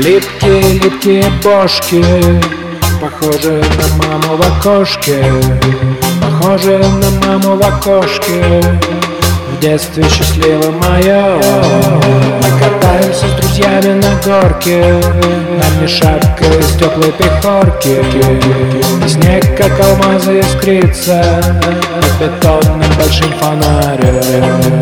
липкие бошки Похожи на маму в окошке Похожи на маму в окошке. В детстве счастливо мое Мы катаемся с друзьями на горке На шапка из теплой пехорки И снег как алмазы искрится Бетонным большим фонарем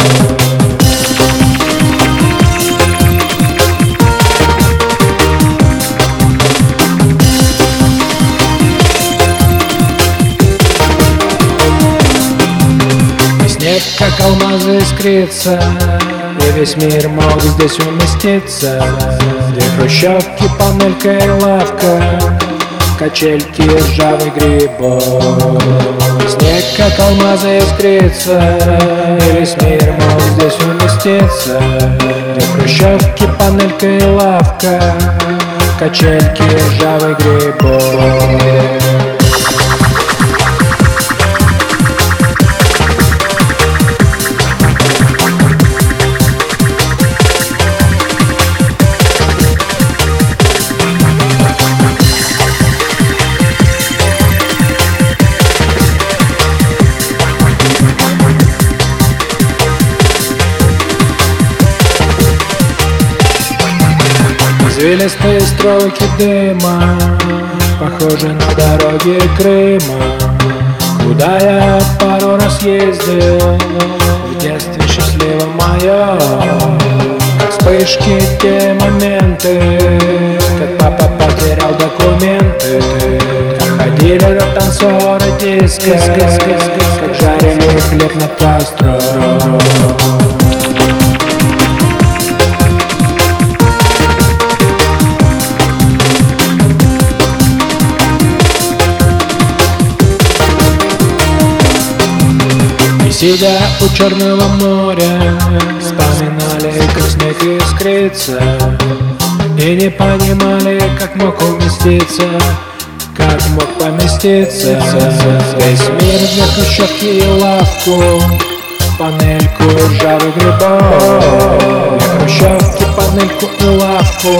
Снег, как алмазы искрится. И весь мир мог здесь уместиться. Две хрущевки, панелька и лавка Качельки, ржавый грибок. Снег, как алмазы искрится. И весь мир мог здесь уместиться. Две хрущевки, панелька и лавка Качельки, ржавый грибок Извилистые строки дыма Похожи на дороги Крыма. Куда я пару раз ездил В детстве счастливо мое вспышки те моменты Как папа потерял документы. Ходили до танцора диско Как жарили хлеб на кастро Сидя у Черного моря Вспоминали, как снег искрится И не понимали, как мог уместиться Как мог поместиться. Весь мир в хрущевки и лавку Панельку и ржавый грибок Для хрущевки, панельку и лавку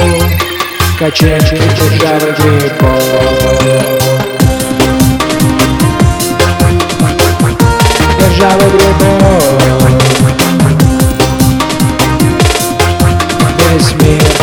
Качельки, cały dymon Bez mnie